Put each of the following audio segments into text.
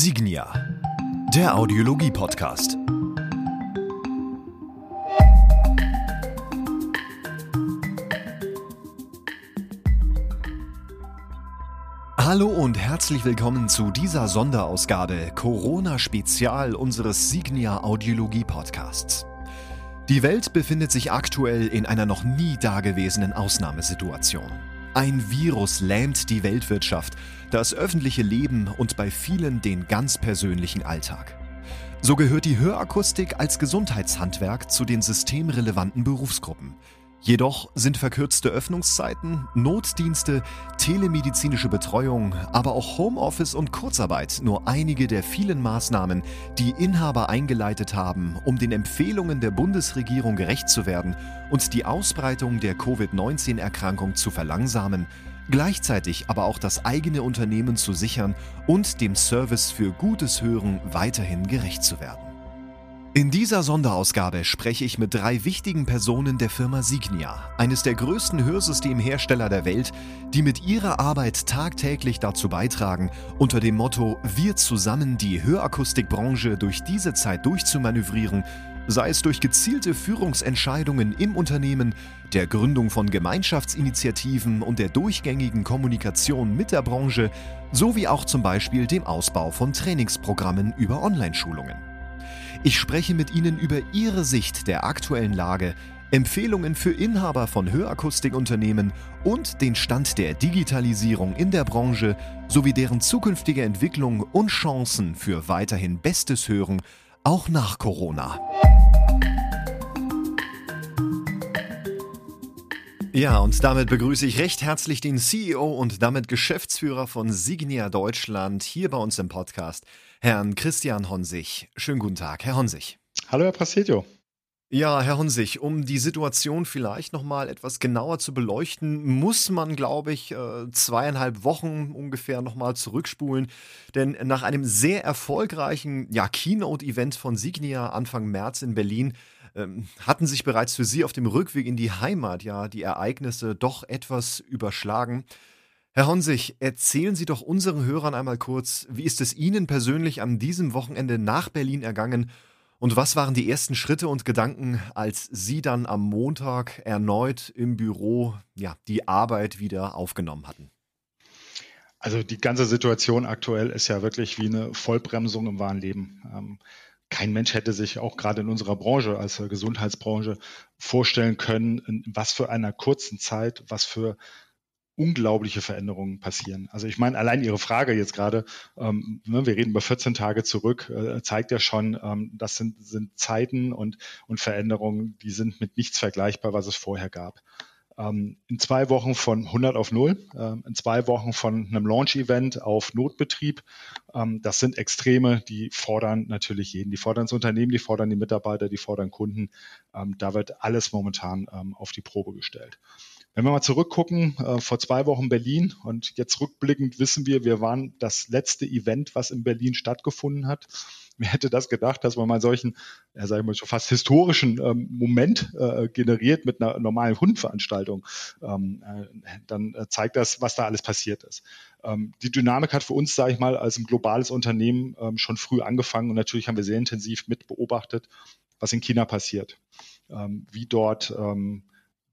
Signia, der Audiologie-Podcast. Hallo und herzlich willkommen zu dieser Sonderausgabe Corona Spezial unseres Signia Audiologie Podcasts. Die Welt befindet sich aktuell in einer noch nie dagewesenen Ausnahmesituation. Ein Virus lähmt die Weltwirtschaft, das öffentliche Leben und bei vielen den ganz persönlichen Alltag. So gehört die Hörakustik als Gesundheitshandwerk zu den systemrelevanten Berufsgruppen. Jedoch sind verkürzte Öffnungszeiten, Notdienste, telemedizinische Betreuung, aber auch Homeoffice und Kurzarbeit nur einige der vielen Maßnahmen, die Inhaber eingeleitet haben, um den Empfehlungen der Bundesregierung gerecht zu werden und die Ausbreitung der Covid-19-Erkrankung zu verlangsamen, gleichzeitig aber auch das eigene Unternehmen zu sichern und dem Service für gutes Hören weiterhin gerecht zu werden. In dieser Sonderausgabe spreche ich mit drei wichtigen Personen der Firma Signia, eines der größten Hörsystemhersteller der Welt, die mit ihrer Arbeit tagtäglich dazu beitragen, unter dem Motto Wir zusammen die Hörakustikbranche durch diese Zeit durchzumanövrieren, sei es durch gezielte Führungsentscheidungen im Unternehmen, der Gründung von Gemeinschaftsinitiativen und der durchgängigen Kommunikation mit der Branche, sowie auch zum Beispiel dem Ausbau von Trainingsprogrammen über Online-Schulungen. Ich spreche mit Ihnen über Ihre Sicht der aktuellen Lage, Empfehlungen für Inhaber von Hörakustikunternehmen und den Stand der Digitalisierung in der Branche sowie deren zukünftige Entwicklung und Chancen für weiterhin bestes Hören, auch nach Corona. Ja, und damit begrüße ich recht herzlich den CEO und damit Geschäftsführer von Signia Deutschland hier bei uns im Podcast, Herrn Christian Honsig. Schönen guten Tag, Herr Honsig. Hallo, Herr Presidio. Ja, Herr Honsig, um die Situation vielleicht nochmal etwas genauer zu beleuchten, muss man, glaube ich, äh, zweieinhalb Wochen ungefähr nochmal zurückspulen. Denn nach einem sehr erfolgreichen ja, Keynote-Event von Signia Anfang März in Berlin ähm, hatten sich bereits für Sie auf dem Rückweg in die Heimat ja die Ereignisse doch etwas überschlagen. Herr Honsig, erzählen Sie doch unseren Hörern einmal kurz, wie ist es Ihnen persönlich an diesem Wochenende nach Berlin ergangen und was waren die ersten Schritte und Gedanken, als Sie dann am Montag erneut im Büro ja, die Arbeit wieder aufgenommen hatten? Also die ganze Situation aktuell ist ja wirklich wie eine Vollbremsung im wahren Leben. Ähm, kein Mensch hätte sich auch gerade in unserer Branche als Gesundheitsbranche vorstellen können, in was für einer kurzen Zeit, was für unglaubliche Veränderungen passieren. Also ich meine, allein Ihre Frage jetzt gerade, ähm, ne, wir reden über 14 Tage zurück, äh, zeigt ja schon, ähm, das sind, sind Zeiten und, und Veränderungen, die sind mit nichts vergleichbar, was es vorher gab. Ähm, in zwei Wochen von 100 auf 0, ähm, in zwei Wochen von einem Launch-Event auf Notbetrieb, ähm, das sind Extreme, die fordern natürlich jeden. Die fordern das Unternehmen, die fordern die Mitarbeiter, die fordern Kunden. Ähm, da wird alles momentan auf die Probe gestellt. Wenn wir mal zurückgucken, äh, vor zwei Wochen Berlin und jetzt rückblickend wissen wir, wir waren das letzte Event, was in Berlin stattgefunden hat. Wer hätte das gedacht, dass man mal solchen, ja, sag ich mal, schon fast historischen ähm, Moment äh, generiert mit einer normalen Hundveranstaltung? Ähm, äh, dann äh, zeigt das, was da alles passiert ist. Ähm, die Dynamik hat für uns, sage ich mal, als ein globales Unternehmen ähm, schon früh angefangen und natürlich haben wir sehr intensiv mit beobachtet, was in China passiert, ähm, wie dort ähm,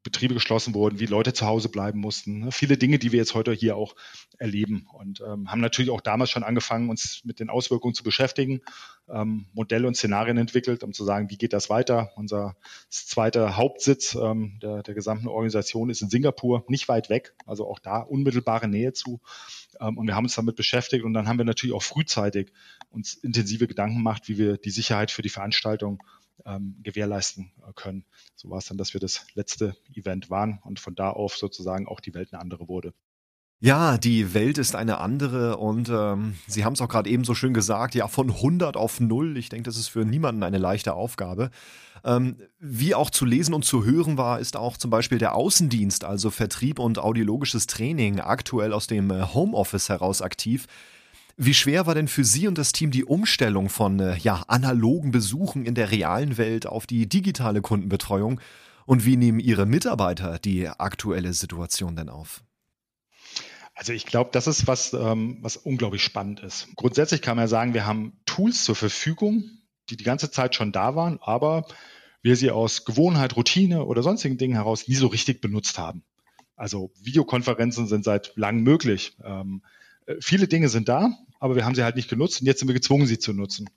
Betriebe geschlossen wurden, wie Leute zu Hause bleiben mussten. Ne? Viele Dinge, die wir jetzt heute hier auch erleben und ähm, haben natürlich auch damals schon angefangen, uns mit den Auswirkungen zu beschäftigen, ähm, Modelle und Szenarien entwickelt, um zu sagen, wie geht das weiter. Unser zweiter Hauptsitz ähm, der, der gesamten Organisation ist in Singapur, nicht weit weg, also auch da unmittelbare Nähe zu. Ähm, und wir haben uns damit beschäftigt und dann haben wir natürlich auch frühzeitig uns intensive Gedanken gemacht, wie wir die Sicherheit für die Veranstaltung ähm, gewährleisten äh, können. So war es dann, dass wir das letzte Event waren und von da auf sozusagen auch die Welt eine andere wurde. Ja, die Welt ist eine andere und ähm, Sie haben es auch gerade eben so schön gesagt, ja, von 100 auf 0. Ich denke, das ist für niemanden eine leichte Aufgabe. Ähm, wie auch zu lesen und zu hören war, ist auch zum Beispiel der Außendienst, also Vertrieb und audiologisches Training, aktuell aus dem äh, Homeoffice heraus aktiv. Wie schwer war denn für Sie und das Team die Umstellung von äh, ja, analogen Besuchen in der realen Welt auf die digitale Kundenbetreuung? Und wie nehmen Ihre Mitarbeiter die aktuelle Situation denn auf? Also ich glaube, das ist was, ähm, was unglaublich spannend ist. Grundsätzlich kann man ja sagen, wir haben Tools zur Verfügung, die die ganze Zeit schon da waren, aber wir sie aus Gewohnheit, Routine oder sonstigen Dingen heraus nie so richtig benutzt haben. Also Videokonferenzen sind seit langem möglich. Ähm, äh, viele Dinge sind da, aber wir haben sie halt nicht genutzt und jetzt sind wir gezwungen, sie zu nutzen.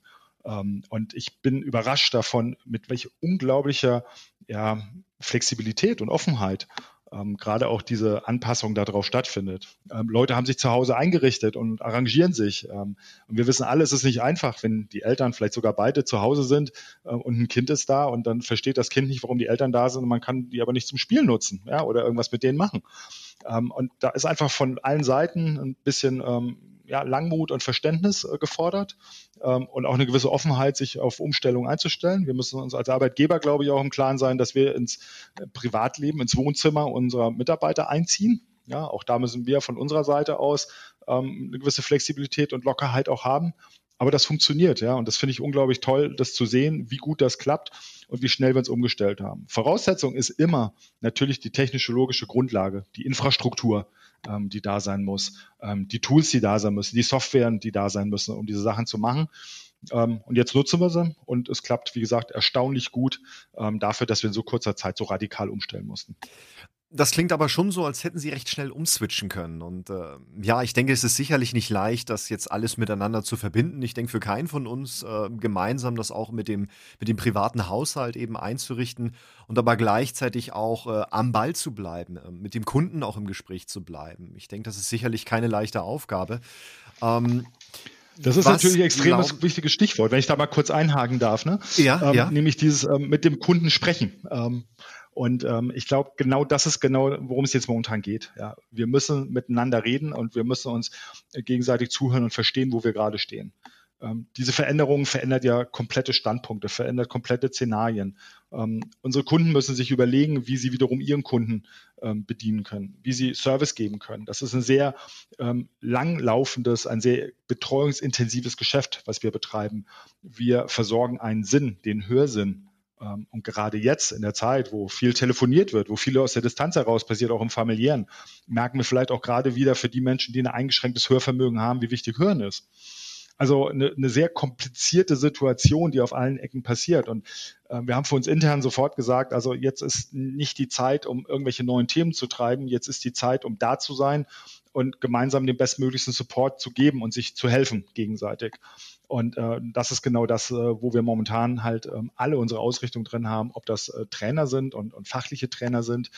Ähm, und ich bin überrascht davon, mit welch unglaublicher ja, Flexibilität und Offenheit ähm, gerade auch diese Anpassung darauf stattfindet. Ähm, Leute haben sich zu Hause eingerichtet und arrangieren sich. Und wir wissen alle, es ist nicht einfach, wenn die Eltern vielleicht sogar beide zu Hause sind äh, und ein Kind ist da und dann versteht das Kind nicht, warum die Eltern da sind und man kann die aber nicht zum Spiel nutzen ja, oder irgendwas mit denen machen. Und da ist einfach von allen Seiten ein bisschen ja, Langmut und Verständnis äh, gefordert ähm, und auch eine gewisse Offenheit, sich auf Umstellungen einzustellen. Wir müssen uns als Arbeitgeber, glaube ich, auch im Klaren sein, dass wir ins äh, Privatleben, ins Wohnzimmer unserer Mitarbeiter einziehen. Ja, auch da müssen wir von unserer Seite aus ähm, eine gewisse Flexibilität und Lockerheit auch haben. Aber das funktioniert, ja. Und das finde ich unglaublich toll, das zu sehen, wie gut das klappt und wie schnell wir uns umgestellt haben. Voraussetzung ist immer natürlich die technische logische Grundlage, die Infrastruktur, ähm, die da sein muss, ähm, die Tools, die da sein müssen, die Software, die da sein müssen, um diese Sachen zu machen. Ähm, und jetzt nutzen wir sie und es klappt, wie gesagt, erstaunlich gut ähm, dafür, dass wir in so kurzer Zeit so radikal umstellen mussten. Das klingt aber schon so, als hätten sie recht schnell umswitchen können. Und äh, ja, ich denke, es ist sicherlich nicht leicht, das jetzt alles miteinander zu verbinden. Ich denke, für keinen von uns äh, gemeinsam das auch mit dem, mit dem privaten Haushalt eben einzurichten und aber gleichzeitig auch äh, am Ball zu bleiben, äh, mit dem Kunden auch im Gespräch zu bleiben. Ich denke, das ist sicherlich keine leichte Aufgabe. Ähm, das ist Was natürlich ein extrem wichtiges Stichwort, wenn ich da mal kurz einhaken darf. Ne? Ja, ähm, ja. Nämlich dieses ähm, mit dem Kunden sprechen. Ähm, und ähm, ich glaube, genau das ist genau, worum es jetzt momentan geht. Ja, wir müssen miteinander reden und wir müssen uns gegenseitig zuhören und verstehen, wo wir gerade stehen. Ähm, diese Veränderung verändert ja komplette Standpunkte, verändert komplette Szenarien. Ähm, unsere Kunden müssen sich überlegen, wie sie wiederum ihren Kunden ähm, bedienen können, wie sie Service geben können. Das ist ein sehr ähm, langlaufendes, ein sehr betreuungsintensives Geschäft, was wir betreiben. Wir versorgen einen Sinn, den Hörsinn ähm, und gerade jetzt in der Zeit, wo viel telefoniert wird, wo viel aus der Distanz heraus passiert, auch im familiären, merken wir vielleicht auch gerade wieder für die Menschen, die ein eingeschränktes Hörvermögen haben, wie wichtig Hören ist. Also eine, eine sehr komplizierte Situation, die auf allen Ecken passiert. Und wir haben für uns intern sofort gesagt, also jetzt ist nicht die Zeit, um irgendwelche neuen Themen zu treiben. Jetzt ist die Zeit, um da zu sein und gemeinsam den bestmöglichsten Support zu geben und sich zu helfen gegenseitig. Und äh, das ist genau das, äh, wo wir momentan halt ähm, alle unsere Ausrichtung drin haben, ob das äh, Trainer sind und, und fachliche Trainer sind,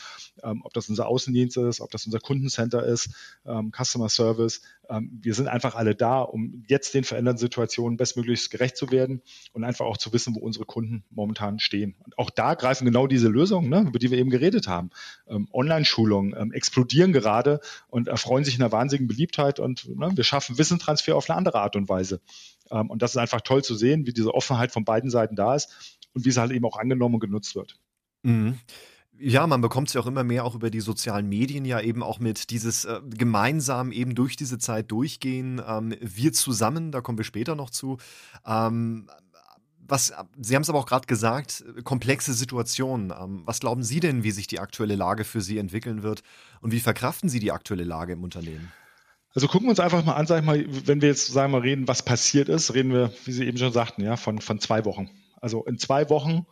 ähm, ob das unser Außendienst ist, ob das unser Kundencenter ist, ähm, Customer Service. Ähm, wir sind einfach alle da, um jetzt den veränderten Situationen bestmöglichst gerecht zu werden und einfach auch zu wissen, wo unsere Kunden momentan stehen. Und auch da greifen genau diese Lösungen, ne, über die wir eben geredet haben. Ähm, Online-Schulungen ähm, explodieren gerade und erfreuen sich einer wahnsinnigen Beliebtheit und ne, wir schaffen Wissentransfer auf eine andere Art und Weise. Ähm, und das ist einfach toll zu sehen, wie diese Offenheit von beiden Seiten da ist und wie es halt eben auch angenommen und genutzt wird. Mhm. Ja, man bekommt es ja auch immer mehr auch über die sozialen Medien ja eben auch mit dieses äh, gemeinsam eben durch diese Zeit durchgehen. Ähm, wir zusammen, da kommen wir später noch zu. Ähm, was, Sie haben es aber auch gerade gesagt, komplexe Situationen. Ähm, was glauben Sie denn, wie sich die aktuelle Lage für Sie entwickeln wird und wie verkraften Sie die aktuelle Lage im Unternehmen? Also gucken wir uns einfach mal an, sag ich mal, wenn wir jetzt sagen wir reden, was passiert ist, reden wir, wie Sie eben schon sagten, ja, von, von zwei Wochen. Also in zwei Wochen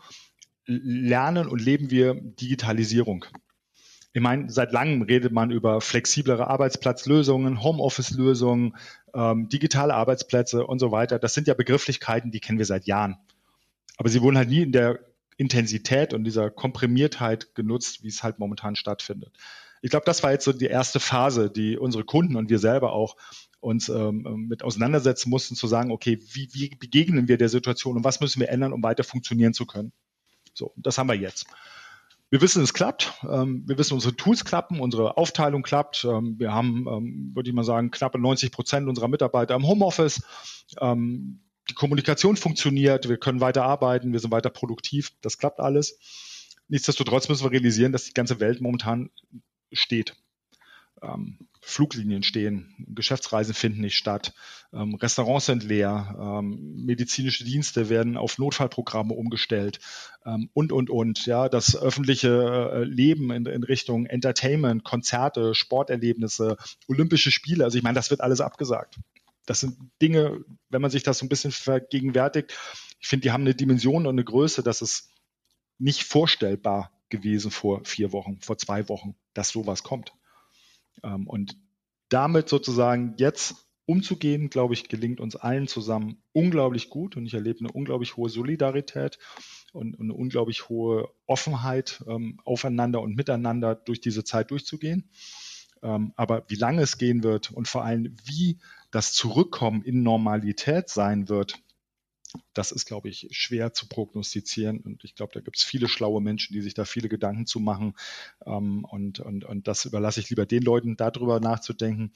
lernen und leben wir Digitalisierung. Ich meine, seit langem redet man über flexiblere Arbeitsplatzlösungen, Homeoffice-Lösungen, ähm, digitale Arbeitsplätze und so weiter. Das sind ja Begrifflichkeiten, die kennen wir seit Jahren. Aber sie wurden halt nie in der Intensität und dieser Komprimiertheit genutzt, wie es halt momentan stattfindet ich glaube, das war jetzt so die erste Phase, die unsere Kunden und wir selber auch uns ähm, mit auseinandersetzen mussten, zu sagen, okay, wie, wie begegnen wir der Situation und was müssen wir ändern, um weiter funktionieren zu können. So, das haben wir jetzt. Wir wissen, es klappt. Ähm, wir wissen, unsere Tools klappen, unsere Aufteilung klappt. Ähm, wir haben, ähm, würde ich mal sagen, knappe 90 Prozent unserer Mitarbeiter im Homeoffice. Die Kommunikation funktioniert, wir können weiter arbeiten, wir sind weiter produktiv. Das klappt alles. Nichtsdestotrotz müssen wir realisieren, dass die ganze Welt momentan steht. Ähm, Fluglinien stehen, Geschäftsreisen finden nicht statt, ähm, Restaurants sind leer, ähm, medizinische Dienste werden auf Notfallprogramme umgestellt ähm, und, und, und. Ja, das öffentliche äh, Leben in, in, Richtung Entertainment, Konzerte, Sporterlebnisse, Olympische Spiele, also ich meine, das wird alles abgesagt. Das sind Dinge, wenn man sich das so ein bisschen vergegenwärtigt, ich finde, die haben eine Dimension und eine Größe, dass es nicht vorstellbar gewesen vor vier Wochen, vor zwei Wochen, dass sowas kommt. Ähm, und damit sozusagen jetzt umzugehen, glaube ich, gelingt uns allen zusammen unglaublich gut und ich erlebe eine unglaublich hohe Solidarität und, eine unglaublich hohe Offenheit ähm, aufeinander und miteinander durch diese Zeit durchzugehen. Ähm, aber wie lange es gehen wird und vor allem wie das Zurückkommen in Normalität sein wird, das ist, glaube ich, schwer zu prognostizieren. Und ich glaube, da gibt es viele schlaue Menschen, die sich da viele Gedanken zu machen. Ähm, und, und, und das überlasse ich lieber den Leuten, darüber nachzudenken.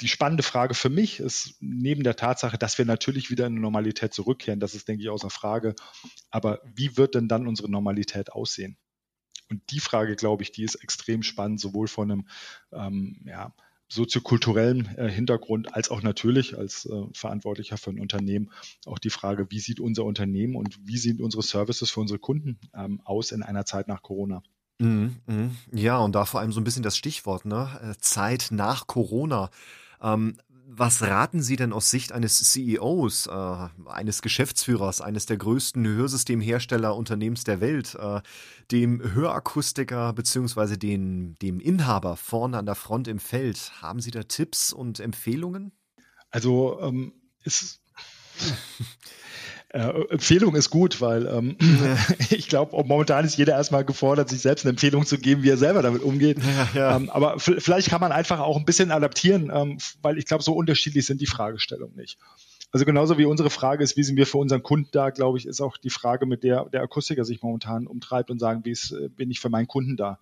Die spannende Frage für mich ist neben der Tatsache, dass wir natürlich wieder in die Normalität zurückkehren, das ist, denke ich, außer Frage. Aber wie wird denn dann unsere Normalität aussehen? Und die Frage, glaube ich, die ist extrem spannend, sowohl von einem ähm, ja, soziokulturellen äh, Hintergrund als auch natürlich als äh, Verantwortlicher für ein Unternehmen auch die Frage, wie sieht unser Unternehmen und wie sehen unsere Services für unsere Kunden ähm, aus in einer Zeit nach Corona. Mhm, mh. Ja, und da vor allem so ein bisschen das Stichwort, ne? Äh, Zeit nach Corona. Ähm, was raten Sie denn aus Sicht eines CEOs, äh, eines Geschäftsführers, eines der größten Hörsystemherstellerunternehmens der Welt, äh, dem Hörakustiker bzw. dem Inhaber vorne an der Front im Feld? Haben Sie da Tipps und Empfehlungen? Also ähm, ist Äh, Empfehlung ist gut, weil ähm, ich glaube, momentan ist jeder erstmal gefordert, sich selbst eine Empfehlung zu geben, wie er selber damit umgeht. Ja, ja. Ähm, aber vielleicht kann man einfach auch ein bisschen adaptieren, ähm, weil ich glaube, so unterschiedlich sind die Fragestellungen nicht. Also genauso wie unsere Frage ist, wie sind wir für unseren Kunden da, glaube ich, ist auch die Frage, mit der der Akustiker sich momentan umtreibt und sagen, wie ist, äh, bin ich für meinen Kunden da.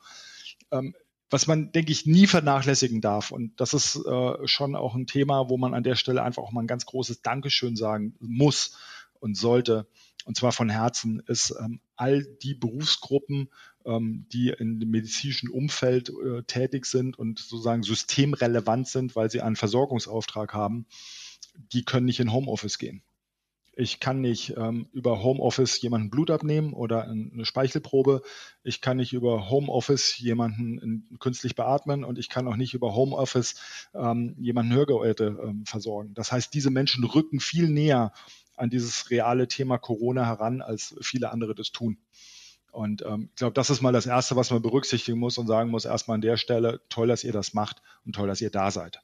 Ähm, was man, denke ich, nie vernachlässigen darf. Und das ist äh, schon auch ein Thema, wo man an der Stelle einfach auch mal ein ganz großes Dankeschön sagen muss und sollte, und zwar von Herzen, ist ähm, all die Berufsgruppen, ähm, die in dem medizinischen Umfeld äh, tätig sind und sozusagen systemrelevant sind, weil sie einen Versorgungsauftrag haben, die können nicht in Homeoffice gehen. Ich kann nicht ähm, über Homeoffice jemanden Blut abnehmen oder eine Speichelprobe. Ich kann nicht über Homeoffice jemanden künstlich beatmen und ich kann auch nicht über Homeoffice ähm, jemanden Hörgeräte ähm, versorgen. Das heißt, diese Menschen rücken viel näher an dieses reale Thema Corona heran, als viele andere das tun. Und ähm, ich glaube, das ist mal das Erste, was man berücksichtigen muss und sagen muss, erstmal an der Stelle, toll, dass ihr das macht und toll, dass ihr da seid.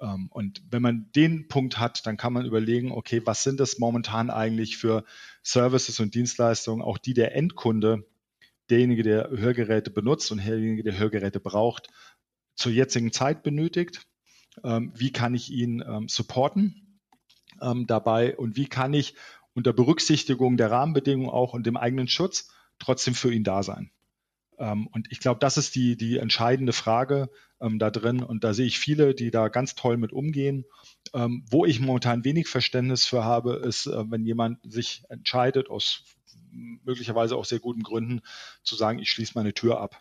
Ähm, und wenn man den Punkt hat, dann kann man überlegen, okay, was sind das momentan eigentlich für Services und Dienstleistungen, auch die der Endkunde, derjenige, der Hörgeräte benutzt und derjenige, der Hörgeräte braucht, zur jetzigen Zeit benötigt. Ähm, wie kann ich ihn ähm, supporten? Ähm, dabei und wie kann ich unter Berücksichtigung der Rahmenbedingungen auch und dem eigenen Schutz trotzdem für ihn da sein. Ähm, und ich glaube, das ist die, die entscheidende Frage ähm, da drin. Und da sehe ich viele, die da ganz toll mit umgehen. Ähm, wo ich momentan wenig Verständnis für habe, ist, äh, wenn jemand sich entscheidet, aus möglicherweise auch sehr guten Gründen, zu sagen, ich schließe meine Tür ab.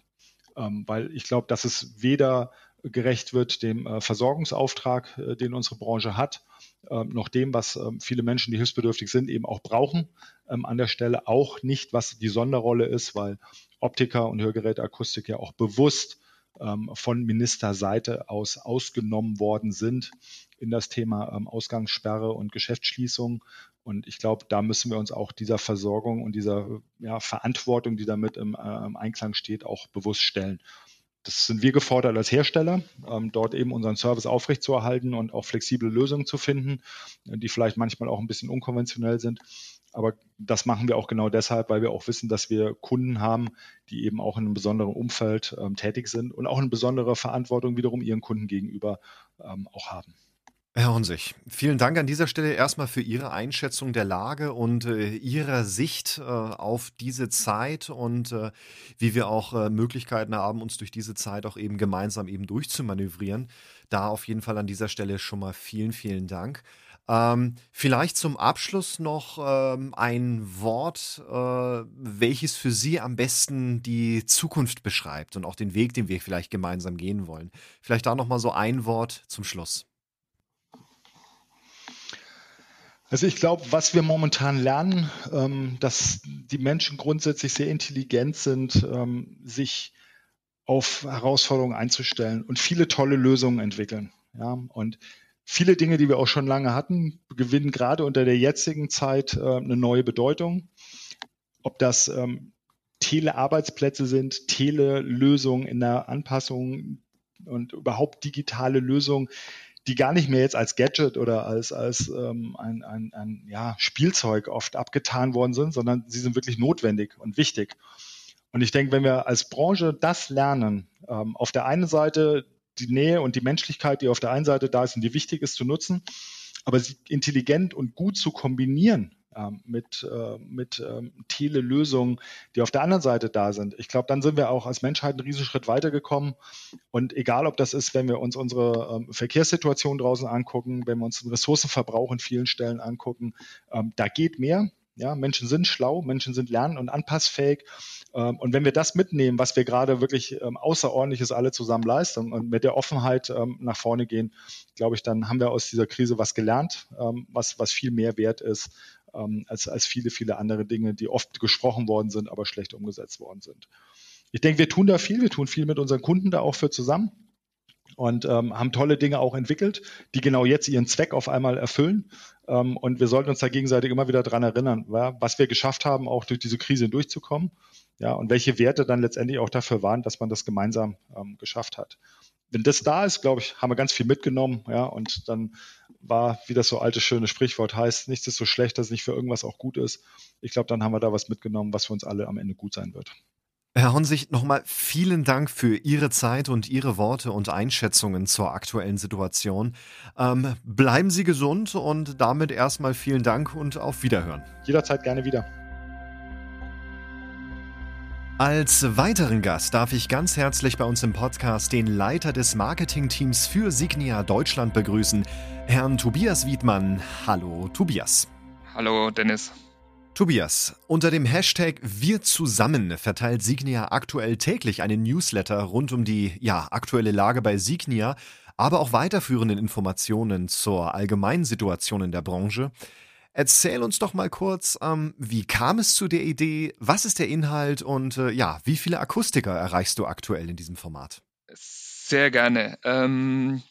Ähm, weil ich glaube, dass es weder gerecht wird dem äh, Versorgungsauftrag, äh, den unsere Branche hat, ähm, noch dem, was ähm, viele Menschen, die hilfsbedürftig sind, eben auch brauchen ähm, an der Stelle. Auch nicht, was die Sonderrolle ist, weil Optiker und Hörgeräteakustik ja auch bewusst von Ministerseite aus ausgenommen worden sind in das Thema Ausgangssperre und Geschäftsschließung. Und ich glaube, da müssen wir uns auch dieser Versorgung und dieser ja, Verantwortung, die damit im, äh, im Einklang steht, auch bewusst stellen das sind wir gefordert als Hersteller, ähm, dort eben unseren Service aufrechtzuerhalten und auch flexible Lösungen zu finden, die vielleicht manchmal auch ein bisschen unkonventionell sind. Aber das machen wir auch genau deshalb, weil wir auch wissen, dass wir Kunden haben, die eben auch in einem besonderen Umfeld ähm, tätig sind und auch eine besondere Verantwortung wiederum ihren Kunden gegenüber ähm, auch haben. Herr Honsig, vielen Dank an dieser Stelle erstmal für Ihre Einschätzung der Lage und äh, Ihrer Sicht äh, auf diese Zeit und äh, wie wir auch äh, Möglichkeiten haben, uns durch diese Zeit auch eben gemeinsam eben durchzumanövrieren. Da auf jeden Fall an dieser Stelle schon mal vielen, vielen Dank. Ähm, vielleicht zum Abschluss noch ähm, ein Wort, äh, welches für Sie am besten die Zukunft beschreibt und auch den Weg, den wir vielleicht gemeinsam gehen wollen. Vielleicht da noch mal so ein Wort zum Schluss. Also ich glaube, was wir momentan lernen, ähm, dass die Menschen grundsätzlich sehr intelligent sind, ähm, sich auf Herausforderungen einzustellen und viele tolle Lösungen entwickeln. Ja, und viele Dinge, die wir auch schon lange hatten, gewinnen gerade unter der jetzigen Zeit äh, eine neue Bedeutung. Ob das ähm, Telearbeitsplätze sind, Telelösungen in der Anpassung und überhaupt digitale Lösungen, die gar nicht mehr jetzt als Gadget oder als, als ähm, ein, ein, ein ja, Spielzeug oft abgetan worden sind, sondern sie sind wirklich notwendig und wichtig. Und ich denke, wenn wir als Branche das lernen, ähm, auf der einen Seite die Nähe und die Menschlichkeit, die auf der einen Seite da ist und die wichtig ist zu nutzen, aber sie intelligent und gut zu kombinieren mit, äh, mit ähm, Tele-Lösungen, die auf der anderen Seite da sind. Ich glaube, dann sind wir auch als Menschheit einen Riesenschritt weitergekommen. Und egal, ob das ist, wenn wir uns unsere ähm, Verkehrssituation draußen angucken, wenn wir uns den Ressourcenverbrauch in vielen Stellen angucken, ähm, da geht mehr. Ja, Menschen sind schlau, Menschen sind lern- und anpassfähig. Ähm, und wenn wir das mitnehmen, was wir gerade wirklich ähm, Außerordentliches alle zusammen leisten und mit der Offenheit ähm, nach vorne gehen, glaube ich, dann haben wir aus dieser Krise was gelernt, was, was viel mehr wert ist als, als viele, viele andere Dinge, die oft gesprochen worden sind, aber schlecht umgesetzt worden sind. Ich denke, wir tun da viel, wir tun viel mit unseren Kunden da auch für zusammen und ähm, haben tolle Dinge auch entwickelt, die genau jetzt ihren Zweck auf einmal erfüllen. Ähm, und wir sollten uns da gegenseitig immer wieder dran erinnern, was wir geschafft haben, auch durch diese Krise durchzukommen. Ja, und welche Werte dann letztendlich auch dafür waren, dass man das gemeinsam ähm, geschafft hat. Wenn das da ist, glaube ich, haben wir ganz viel mitgenommen, ja, und dann war, wie das so alte schöne Sprichwort heißt, nichts ist so schlecht, dass es nicht für irgendwas auch gut ist. Ich glaube, dann haben wir da was mitgenommen, was für uns alle am Ende gut sein wird. Herr Honsig, nochmal vielen Dank für Ihre Zeit und Ihre Worte und Einschätzungen zur aktuellen Situation. Ähm, bleiben Sie gesund und damit erstmal vielen Dank und auf Wiederhören. Jederzeit gerne wieder. Als weiteren Gast darf ich ganz herzlich bei uns im Podcast den Leiter des Marketingteams für Signia Deutschland begrüßen, Herrn Tobias Wiedmann. Hallo, Tobias. Hallo, Dennis. Tobias, unter dem Hashtag Wir zusammen verteilt Signia aktuell täglich einen Newsletter rund um die ja, aktuelle Lage bei Signia, aber auch weiterführenden Informationen zur allgemeinen Situation in der Branche. Erzähl uns doch mal kurz, ähm, wie kam es zu der Idee, was ist der Inhalt und äh, ja, wie viele Akustiker erreichst du aktuell in diesem Format? Sehr gerne. Ähm,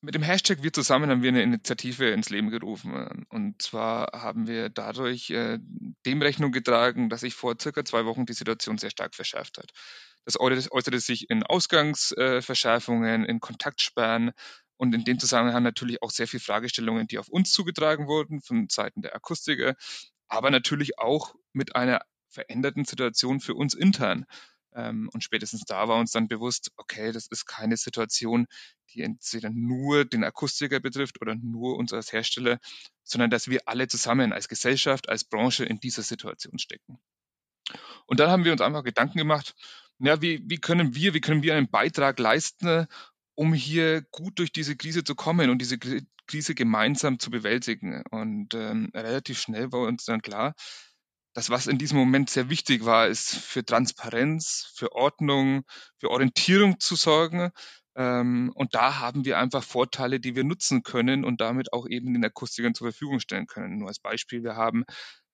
mit dem Hashtag Wir zusammen haben wir eine Initiative ins Leben gerufen. Und zwar haben wir dadurch äh, dem Rechnung getragen, dass sich vor circa zwei Wochen die Situation sehr stark verschärft hat. Das äußerte sich in Ausgangsverschärfungen, in Kontaktsperren und in dem Zusammenhang natürlich auch sehr viele Fragestellungen, die auf uns zugetragen wurden von Seiten der Akustiker, aber natürlich auch mit einer veränderten Situation für uns intern. Ähm, und spätestens da war uns dann bewusst, okay, das ist keine Situation, die entweder nur den Akustiker betrifft oder nur uns als Hersteller, sondern dass wir alle zusammen als Gesellschaft, als Branche in dieser Situation stecken. Und dann haben wir uns einfach Gedanken gemacht, ja, wie, wie können wir, wie können wir einen Beitrag leisten, um hier gut durch diese Krise zu kommen und diese Krise gemeinsam zu bewältigen. Und ähm, relativ schnell war uns dann klar, das, was in diesem Moment sehr wichtig war, ist für Transparenz, für Ordnung, für Orientierung zu sorgen. Ähm, und da haben wir einfach Vorteile, die wir nutzen können und damit auch eben den Akustikern zur Verfügung stellen können. Nur als Beispiel, wir haben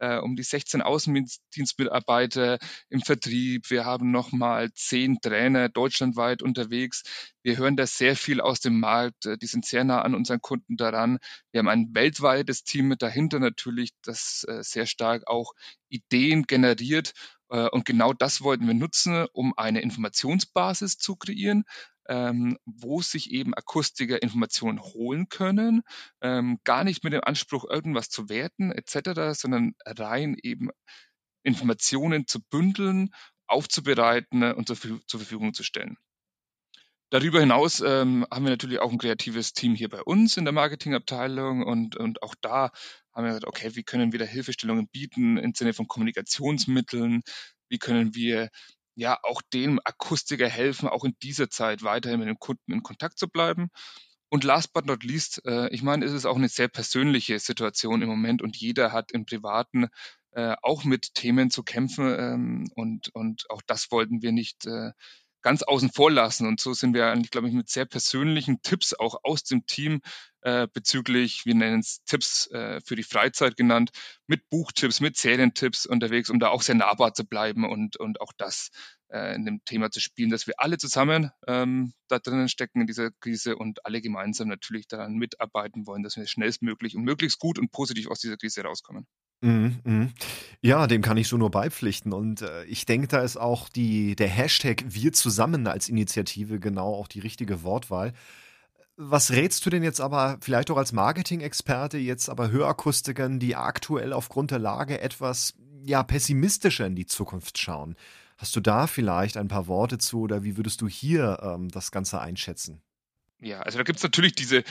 äh, um die 16 Außendienstmitarbeiter im Vertrieb. Wir haben nochmal zehn Trainer deutschlandweit unterwegs. Wir hören da sehr viel aus dem Markt. Äh, die sind sehr nah an unseren Kunden daran. Wir haben ein weltweites Team mit dahinter natürlich, das äh, sehr stark auch Ideen generiert. Äh, und genau das wollten wir nutzen, um eine Informationsbasis zu kreieren, ähm, wo sich eben Akustiker Informationen holen können, ähm, gar nicht mit dem Anspruch, irgendwas zu werten etc., sondern rein eben Informationen zu bündeln, aufzubereiten und zur, zur Verfügung zu stellen. Darüber hinaus ähm, haben wir natürlich auch ein kreatives Team hier bei uns in der Marketingabteilung und, und auch da haben wir gesagt, okay, wie können wir da Hilfestellungen bieten im Sinne von Kommunikationsmitteln? Wie können wir ja auch dem Akustiker helfen, auch in dieser Zeit weiterhin mit dem Kunden in Kontakt zu bleiben. Und last but not least, äh, ich meine, es ist auch eine sehr persönliche Situation im Moment und jeder hat im Privaten äh, auch mit Themen zu kämpfen ähm, und, und auch das wollten wir nicht äh, ganz außen vor lassen. Und so sind wir eigentlich, glaube ich, mit sehr persönlichen Tipps auch aus dem Team äh, bezüglich, wir nennen es Tipps äh, für die Freizeit genannt, mit Buchtipps, mit Serientipps unterwegs, um da auch sehr nahbar zu bleiben und, und auch das äh, in dem Thema zu spielen, dass wir alle zusammen ähm, da drinnen stecken in dieser Krise und alle gemeinsam natürlich daran mitarbeiten wollen, dass wir schnellstmöglich und möglichst gut und positiv aus dieser Krise rauskommen. Mhm, mhm. Ja, dem kann ich so nur beipflichten. Und äh, ich denke, da ist auch die, der Hashtag Wir zusammen als Initiative genau auch die richtige Wortwahl. Was rätst du denn jetzt aber vielleicht auch als Marketing-Experte jetzt aber Hörakustikern, die aktuell aufgrund der Lage etwas ja pessimistischer in die Zukunft schauen? Hast du da vielleicht ein paar Worte zu oder wie würdest du hier ähm, das Ganze einschätzen? Ja, also da gibt es natürlich diese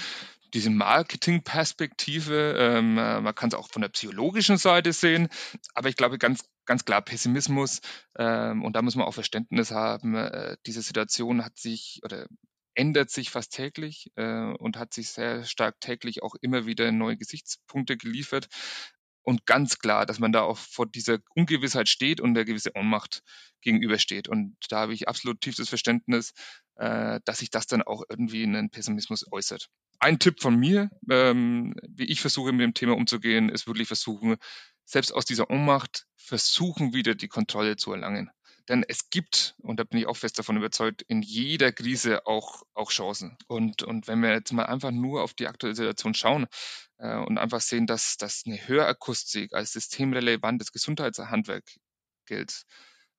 diese Marketingperspektive. Ähm, äh, man kann es auch von der psychologischen Seite sehen, aber ich glaube ganz, ganz klar Pessimismus ähm, und da muss man auch Verständnis haben. Äh, diese Situation hat sich oder ändert sich fast täglich äh, und hat sich sehr stark täglich auch immer wieder neue Gesichtspunkte geliefert. Und ganz klar, dass man da auch vor dieser Ungewissheit steht und der gewisse Ohnmacht gegenübersteht. Und da habe ich absolut tiefstes Verständnis, äh, dass sich das dann auch irgendwie in einen Pessimismus äußert ein Tipp von mir, ähm, wie ich versuche, mit dem Thema umzugehen, ist wirklich versuchen, selbst aus dieser Ohnmacht versuchen, wieder die Kontrolle zu erlangen. Denn es gibt, und da bin ich auch fest davon überzeugt, in jeder Krise auch, auch Chancen. Und, und wenn wir jetzt mal einfach nur auf die aktuelle Situation schauen äh, und einfach sehen, dass, dass eine Hörakustik als systemrelevantes Gesundheitshandwerk gilt,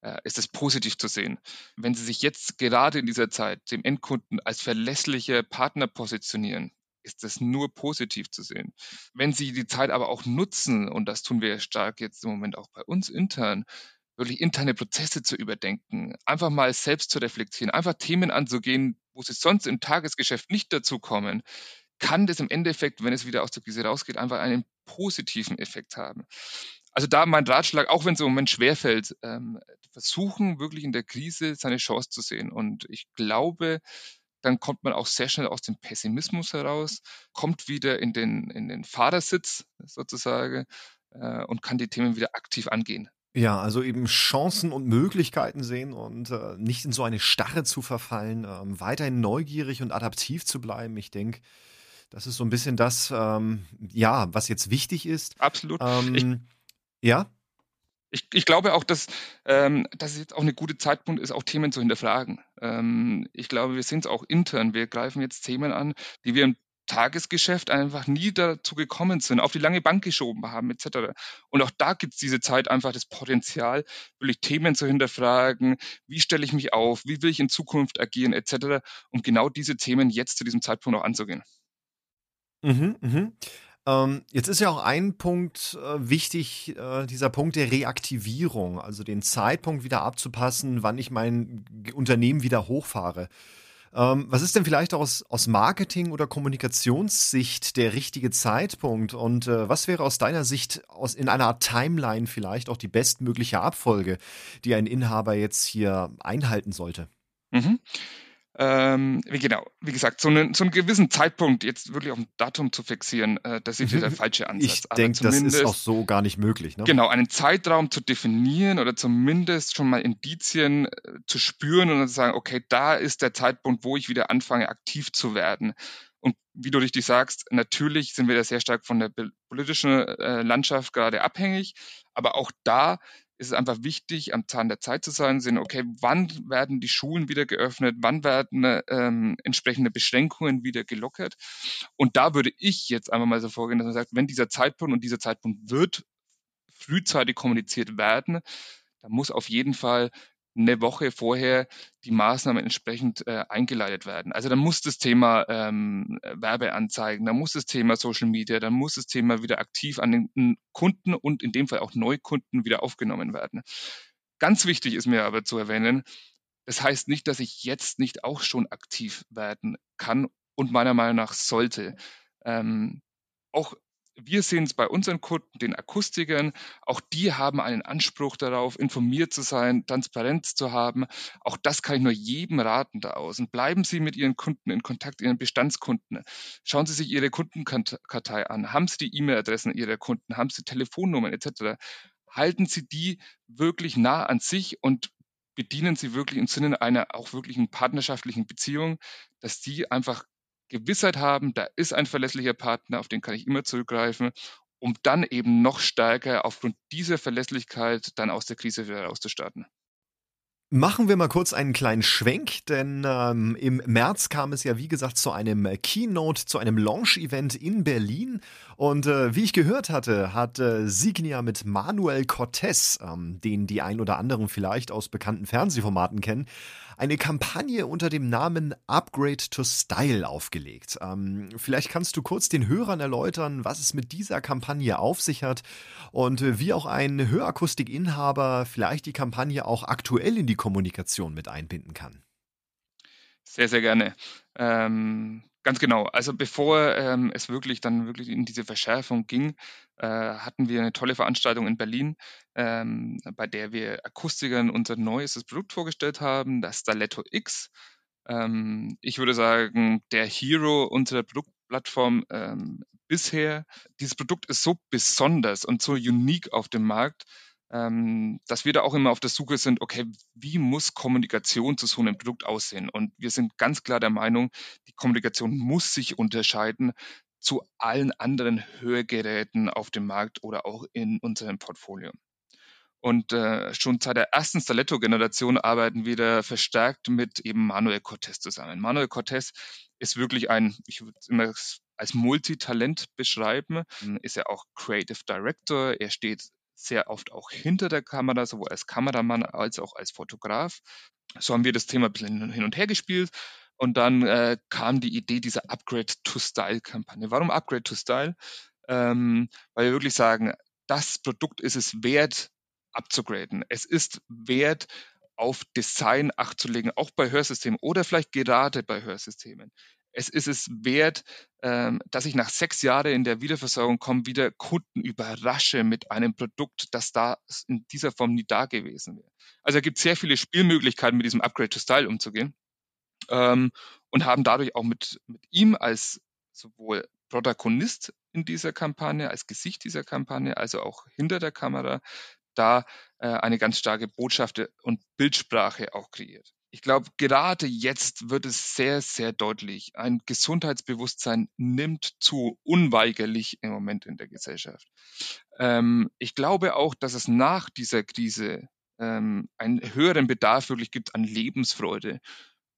äh, ist es positiv zu sehen. Wenn Sie sich jetzt gerade in dieser Zeit dem Endkunden als verlässliche Partner positionieren, ist das nur positiv zu sehen. Wenn Sie die Zeit aber auch nutzen, und das tun wir stark jetzt im Moment auch bei uns intern, wirklich interne Prozesse zu überdenken, einfach mal selbst zu reflektieren, einfach Themen anzugehen, wo Sie sonst im Tagesgeschäft nicht dazu kommen, kann das im Endeffekt, wenn es wieder aus der Krise rausgeht, einfach einen positiven Effekt haben. Also da mein Ratschlag, auch wenn es im Moment schwerfällt, ähm, versuchen wirklich in der Krise seine Chance zu sehen. Und ich glaube, dann kommt man auch sehr schnell aus dem Pessimismus heraus, kommt wieder in den, in den Fahrersitz sozusagen äh, und kann die Themen wieder aktiv angehen. Ja, also eben Chancen und Möglichkeiten sehen und äh, nicht in so eine Starre zu verfallen, äh, weiterhin neugierig und adaptiv zu bleiben. Ich denke, das ist so ein bisschen das, ähm, ja, was jetzt wichtig ist. Absolut. Ähm, ich, ja? Ich, ich, glaube auch, dass, ähm, dass es jetzt auch ein guter Zeitpunkt ist, auch Themen zu hinterfragen. Ähm, ich glaube, wir sind es auch intern. Wir greifen jetzt Themen an, die wir im Tagesgeschäft einfach nie dazu gekommen sind, auf die lange Bank geschoben haben, etc. Und auch da gibt es diese Zeit einfach das Potenzial, wirklich Themen zu hinterfragen, wie stelle ich mich auf, wie will ich in Zukunft agieren, etc., um genau diese Themen jetzt zu diesem Zeitpunkt auch anzugehen. Mhm, mhm. Ähm, jetzt ist ja auch ein Punkt äh, wichtig, äh, dieser Punkt der Reaktivierung, also den Zeitpunkt wieder abzupassen, wann ich mein Unternehmen wieder hochfahre. Ähm, was ist denn vielleicht aus, aus Marketing- oder Kommunikationssicht der richtige Zeitpunkt? Und äh, was wäre aus deiner Sicht aus, in einer Art Timeline vielleicht auch die bestmögliche Abfolge, die ein Inhaber jetzt hier einhalten sollte? Mhm. Ähm, wie genau, wie gesagt, so einen, so einen gewissen Zeitpunkt jetzt wirklich auf ein Datum zu fixieren, äh, das ist wieder der falsche Ansatz. Ich denke, das ist auch so gar nicht möglich. Ne? Genau, einen Zeitraum zu definieren oder zumindest schon mal Indizien äh, zu spüren und dann zu sagen, okay, da ist der Zeitpunkt, wo ich wieder anfange, aktiv zu werden. Und wie du richtig sagst, natürlich sind wir da sehr stark von der politischen äh, Landschaft gerade abhängig, aber auch da ist es einfach wichtig, am Zahn der Zeit zu sein, sehen, okay, wann werden die Schulen wieder geöffnet, wann werden ähm, entsprechende Beschränkungen wieder gelockert. Und da würde ich jetzt einfach mal so vorgehen, dass man sagt, wenn dieser Zeitpunkt und dieser Zeitpunkt wird frühzeitig kommuniziert werden, dann muss auf jeden Fall eine Woche vorher die Maßnahmen entsprechend äh, eingeleitet werden. Also dann muss das Thema ähm, Werbeanzeigen, dann muss das Thema Social Media, dann muss das Thema wieder aktiv an den Kunden und in dem Fall auch Neukunden wieder aufgenommen werden. Ganz wichtig ist mir aber zu erwähnen, das heißt nicht, dass ich jetzt nicht auch schon aktiv werden kann und meiner Meinung nach sollte. Ähm, auch wir sehen es bei unseren Kunden, den Akustikern, auch die haben einen Anspruch darauf, informiert zu sein, Transparenz zu haben. Auch das kann ich nur jedem raten da außen. Bleiben Sie mit Ihren Kunden in Kontakt, Ihren Bestandskunden. Schauen Sie sich Ihre Kundenkartei an. Haben Sie die E-Mail-Adressen Ihrer Kunden? Haben Sie Telefonnummern etc.? Halten Sie die wirklich nah an sich und bedienen Sie wirklich im Sinne einer auch wirklichen partnerschaftlichen Beziehung, dass die einfach Gewissheit haben, da ist ein verlässlicher Partner, auf den kann ich immer zurückgreifen, um dann eben noch stärker aufgrund dieser Verlässlichkeit dann aus der Krise wieder rauszustarten. Machen wir mal kurz einen kleinen Schwenk, denn ähm, im März kam es ja, wie gesagt, zu einem Keynote, zu einem Launch-Event in Berlin. Und äh, wie ich gehört hatte, hat äh, Signia mit Manuel Cortez, ähm, den die ein oder anderen vielleicht aus bekannten Fernsehformaten kennen, eine Kampagne unter dem Namen Upgrade to Style aufgelegt. Ähm, vielleicht kannst du kurz den Hörern erläutern, was es mit dieser Kampagne auf sich hat und äh, wie auch ein Hörakustikinhaber vielleicht die Kampagne auch aktuell in die Kommunikation mit einbinden kann. Sehr, sehr gerne. Ähm, Ganz genau. Also bevor ähm, es wirklich dann wirklich in diese Verschärfung ging, äh, hatten wir eine tolle Veranstaltung in Berlin, ähm, bei der wir Akustikern unser neuestes Produkt vorgestellt haben, das Staletto X. Ähm, ich würde sagen, der Hero unserer Produktplattform ähm, bisher. Dieses Produkt ist so besonders und so unique auf dem Markt, ähm, dass wir da auch immer auf der Suche sind, okay, wie muss Kommunikation zu so einem Produkt aussehen? Und wir sind ganz klar der Meinung, die Kommunikation muss sich unterscheiden zu allen anderen Hörgeräten auf dem Markt oder auch in unserem Portfolio. Und äh, schon seit der ersten Staletto-Generation arbeiten wir da verstärkt mit eben Manuel Cortez zusammen. Manuel Cortez ist wirklich ein, ich würde es immer als Multitalent beschreiben, ist er auch Creative Director. Er steht sehr oft auch hinter der Kamera, sowohl als Kameramann als auch als Fotograf. So haben wir das Thema ein bisschen hin und her gespielt. Und dann äh, kam die Idee dieser Upgrade-to-Style-Kampagne. Warum Upgrade-to-Style? Ähm, weil wir wirklich sagen, das Produkt ist es wert, abzugraden. Es ist wert, auf Design Acht zu legen, auch bei Hörsystemen oder vielleicht gerade bei Hörsystemen es ist es wert, ähm, dass ich nach sechs Jahren in der Wiederversorgung komme, wieder Kunden überrasche mit einem Produkt, das da in dieser Form nie da gewesen wäre. Also es gibt sehr viele Spielmöglichkeiten, mit diesem Upgrade to Style umzugehen ähm, und haben dadurch auch mit, mit ihm als sowohl Protagonist in dieser Kampagne, als Gesicht dieser Kampagne, also auch hinter der Kamera, da äh, eine ganz starke Botschaft und Bildsprache auch kreiert ich glaube, gerade jetzt wird es sehr, sehr deutlich. Ein Gesundheitsbewusstsein nimmt zu, unweigerlich im Moment in der Gesellschaft. Ähm, ich glaube auch, dass es nach dieser Krise ähm, einen höheren Bedarf wirklich gibt an Lebensfreude.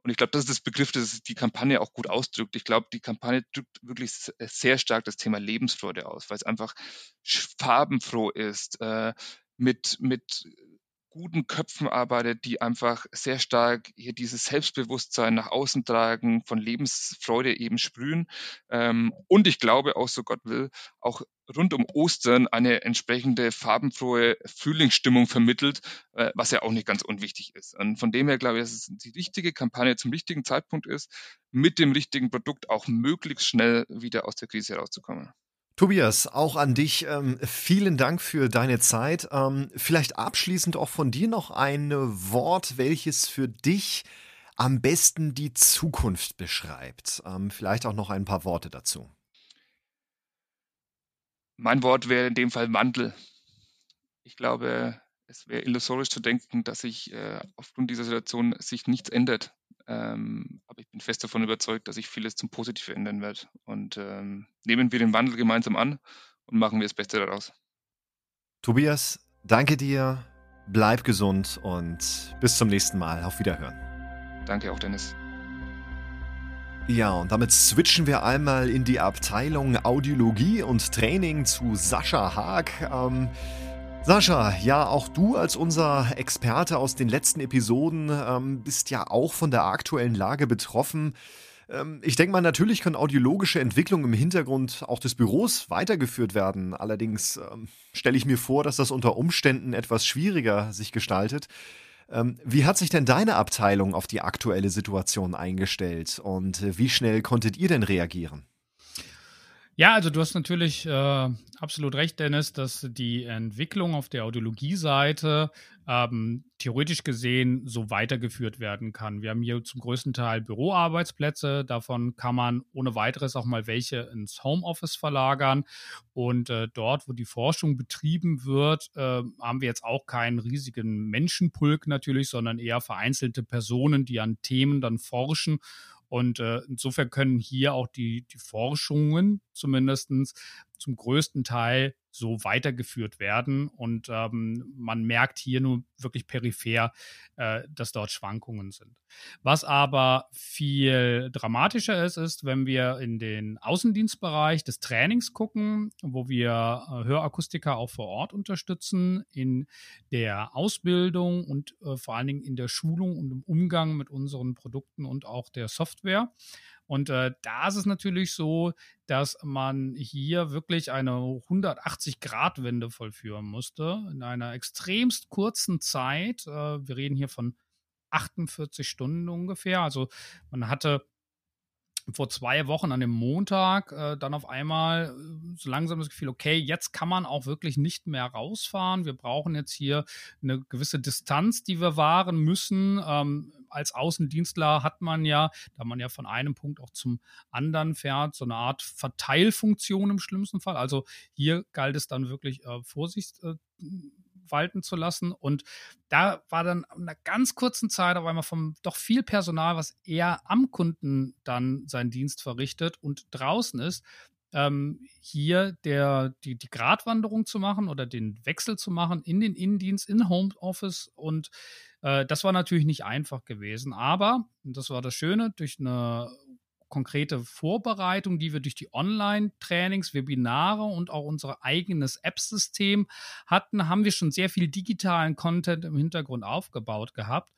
Und ich glaube, das ist das Begriff, das die Kampagne auch gut ausdrückt. Ich glaube, die Kampagne drückt wirklich sehr stark das Thema Lebensfreude aus, weil es einfach farbenfroh ist, äh, mit, mit guten Köpfen arbeitet, die einfach sehr stark hier dieses Selbstbewusstsein nach außen tragen, von Lebensfreude eben sprühen. Ähm, und ich glaube auch, so Gott will, auch rund um Ostern eine entsprechende farbenfrohe Frühlingsstimmung vermittelt, äh, was ja auch nicht ganz unwichtig ist. Und von dem her glaube ich, dass es die richtige Kampagne zum richtigen Zeitpunkt ist, mit dem richtigen Produkt auch möglichst schnell wieder aus der Krise herauszukommen. Tobias, auch an dich ähm, vielen Dank für deine Zeit. Ähm, vielleicht abschließend auch von dir noch ein Wort, welches für dich am besten die Zukunft beschreibt. Ähm, vielleicht auch noch ein paar Worte dazu. Mein Wort wäre in dem Fall Wandel. Ich glaube, es wäre illusorisch zu denken, dass sich äh, aufgrund dieser Situation sich nichts ändert. Ähm, aber ich bin fest davon überzeugt, dass sich vieles zum Positiven ändern wird. Und ähm, nehmen wir den Wandel gemeinsam an und machen wir das Beste daraus. Tobias, danke dir, bleib gesund und bis zum nächsten Mal. Auf Wiederhören. Danke auch, Dennis. Ja, und damit switchen wir einmal in die Abteilung Audiologie und Training zu Sascha Haag. Ähm, Sascha, ja, auch du als unser Experte aus den letzten Episoden ähm, bist ja auch von der aktuellen Lage betroffen. Ähm, ich denke mal, natürlich können audiologische Entwicklungen im Hintergrund auch des Büros weitergeführt werden. Allerdings ähm, stelle ich mir vor, dass das unter Umständen etwas schwieriger sich gestaltet. Ähm, wie hat sich denn deine Abteilung auf die aktuelle Situation eingestellt und äh, wie schnell konntet ihr denn reagieren? Ja, also du hast natürlich äh, absolut recht, Dennis, dass die Entwicklung auf der Audiologie-Seite ähm, theoretisch gesehen so weitergeführt werden kann. Wir haben hier zum größten Teil Büroarbeitsplätze. Davon kann man ohne weiteres auch mal welche ins Homeoffice verlagern. Und äh, dort, wo die Forschung betrieben wird, äh, haben wir jetzt auch keinen riesigen Menschenpulk natürlich, sondern eher vereinzelte Personen, die an Themen dann forschen und äh, insofern können hier auch die, die Forschungen zumindest zum größten Teil so weitergeführt werden. Und ähm, man merkt hier nur wirklich peripher, äh, dass dort Schwankungen sind. Was aber viel dramatischer ist, ist, wenn wir in den Außendienstbereich des Trainings gucken, wo wir äh, Hörakustiker auch vor Ort unterstützen, in der Ausbildung und äh, vor allen Dingen in der Schulung und im Umgang mit unseren Produkten und auch der Software. Und äh, da ist es natürlich so, dass man hier wirklich eine 180-Grad-Wende vollführen musste in einer extremst kurzen Zeit. Äh, wir reden hier von 48 Stunden ungefähr. Also man hatte vor zwei Wochen an dem Montag äh, dann auf einmal äh, so langsam das Gefühl, okay, jetzt kann man auch wirklich nicht mehr rausfahren. Wir brauchen jetzt hier eine gewisse Distanz, die wir wahren müssen. Ähm, als Außendienstler hat man ja, da man ja von einem Punkt auch zum anderen fährt, so eine Art Verteilfunktion im schlimmsten Fall. Also hier galt es dann wirklich äh, Vorsicht äh, walten zu lassen. Und da war dann in einer ganz kurzen Zeit auf einmal vom doch viel Personal, was eher am Kunden dann seinen Dienst verrichtet und draußen ist, ähm, hier der, die, die Gratwanderung zu machen oder den Wechsel zu machen in den Innendienst, in Homeoffice. Und äh, das war natürlich nicht einfach gewesen. Aber, und das war das Schöne, durch eine konkrete Vorbereitung, die wir durch die Online-Trainings, Webinare und auch unser eigenes App-System hatten, haben wir schon sehr viel digitalen Content im Hintergrund aufgebaut gehabt.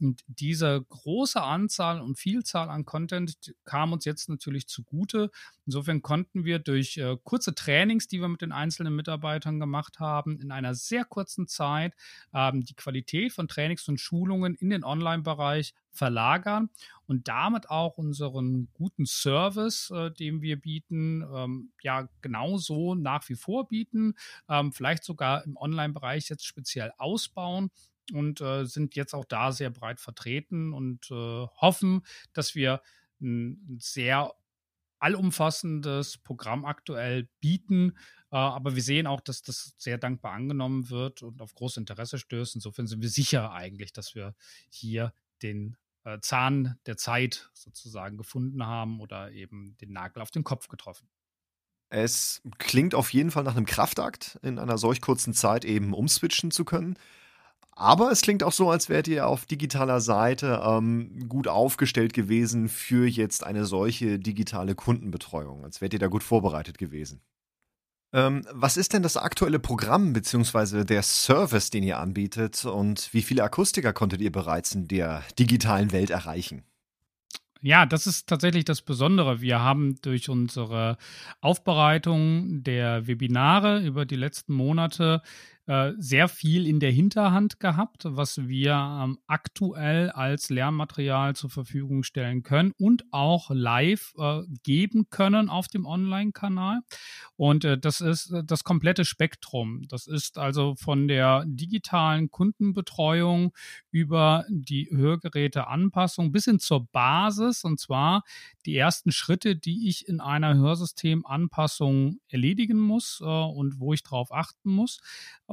Und diese große Anzahl und Vielzahl an Content kam uns jetzt natürlich zugute. Insofern konnten wir durch äh, kurze Trainings, die wir mit den einzelnen Mitarbeitern gemacht haben, in einer sehr kurzen Zeit ähm, die Qualität von Trainings und Schulungen in den Online-Bereich verlagern und damit auch unseren guten Service, äh, den wir bieten, ähm, ja genauso nach wie vor bieten, ähm, vielleicht sogar im Online-Bereich jetzt speziell ausbauen und äh, sind jetzt auch da sehr breit vertreten und äh, hoffen, dass wir ein sehr allumfassendes Programm aktuell bieten. Äh, aber wir sehen auch, dass das sehr dankbar angenommen wird und auf großes Interesse stößt. Insofern sind wir sicher eigentlich, dass wir hier den äh, Zahn der Zeit sozusagen gefunden haben oder eben den Nagel auf den Kopf getroffen. Es klingt auf jeden Fall nach einem Kraftakt, in einer solch kurzen Zeit eben umswitchen zu können. Aber es klingt auch so, als wärt ihr auf digitaler Seite ähm, gut aufgestellt gewesen für jetzt eine solche digitale Kundenbetreuung. Als wärt ihr da gut vorbereitet gewesen. Ähm, was ist denn das aktuelle Programm bzw. der Service, den ihr anbietet und wie viele Akustiker konntet ihr bereits in der digitalen Welt erreichen? Ja, das ist tatsächlich das Besondere. Wir haben durch unsere Aufbereitung der Webinare über die letzten Monate äh, sehr viel in der Hinterhand gehabt, was wir ähm, aktuell als Lernmaterial zur Verfügung stellen können und auch live äh, geben können auf dem Online-Kanal. Und äh, das ist äh, das komplette Spektrum. Das ist also von der digitalen Kundenbetreuung über die Hörgeräteanpassung bis hin zur Basis, und zwar die ersten Schritte, die ich in einer Hörsystemanpassung erledigen muss äh, und wo ich darauf achten muss.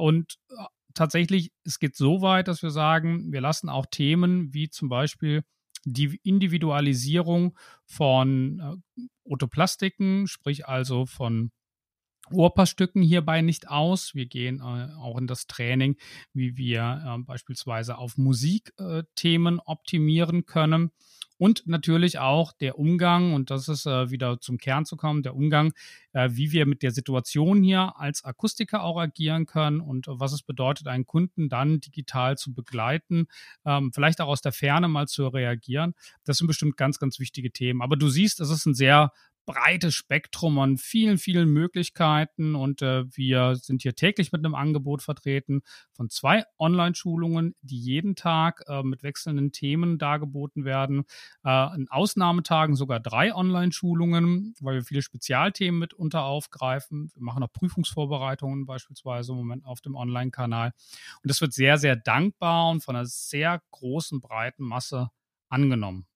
Und äh, tatsächlich, es geht so weit, dass wir sagen, wir lassen auch Themen wie zum Beispiel die Individualisierung von äh, Otoplastiken, sprich also von Ohrpassstücken hierbei nicht aus. Wir gehen äh, auch in das Training, wie wir äh, beispielsweise auf Musikthemen äh, optimieren können. Und natürlich auch der Umgang, und das ist äh, wieder zum Kern zu kommen, der Umgang, äh, wie wir mit der Situation hier als Akustiker auch agieren können und was es bedeutet, einen Kunden dann digital zu begleiten, ähm, vielleicht auch aus der Ferne mal zu reagieren. Das sind bestimmt ganz, ganz wichtige Themen. Aber du siehst, es ist ein sehr breites Spektrum an vielen, vielen Möglichkeiten und äh, wir sind hier täglich mit einem Angebot vertreten von zwei Online-Schulungen, die jeden Tag äh, mit wechselnden Themen dargeboten werden. Äh, in Ausnahmetagen sogar drei Online-Schulungen, weil wir viele Spezialthemen mitunter aufgreifen. Wir machen auch Prüfungsvorbereitungen beispielsweise im Moment auf dem Online-Kanal. Und das wird sehr, sehr dankbar und von einer sehr großen, breiten Masse angenommen.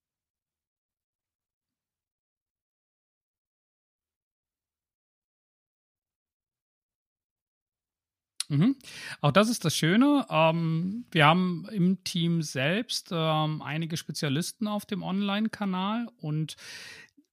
Mhm. Auch das ist das Schöne. Ähm, wir haben im Team selbst ähm, einige Spezialisten auf dem Online-Kanal und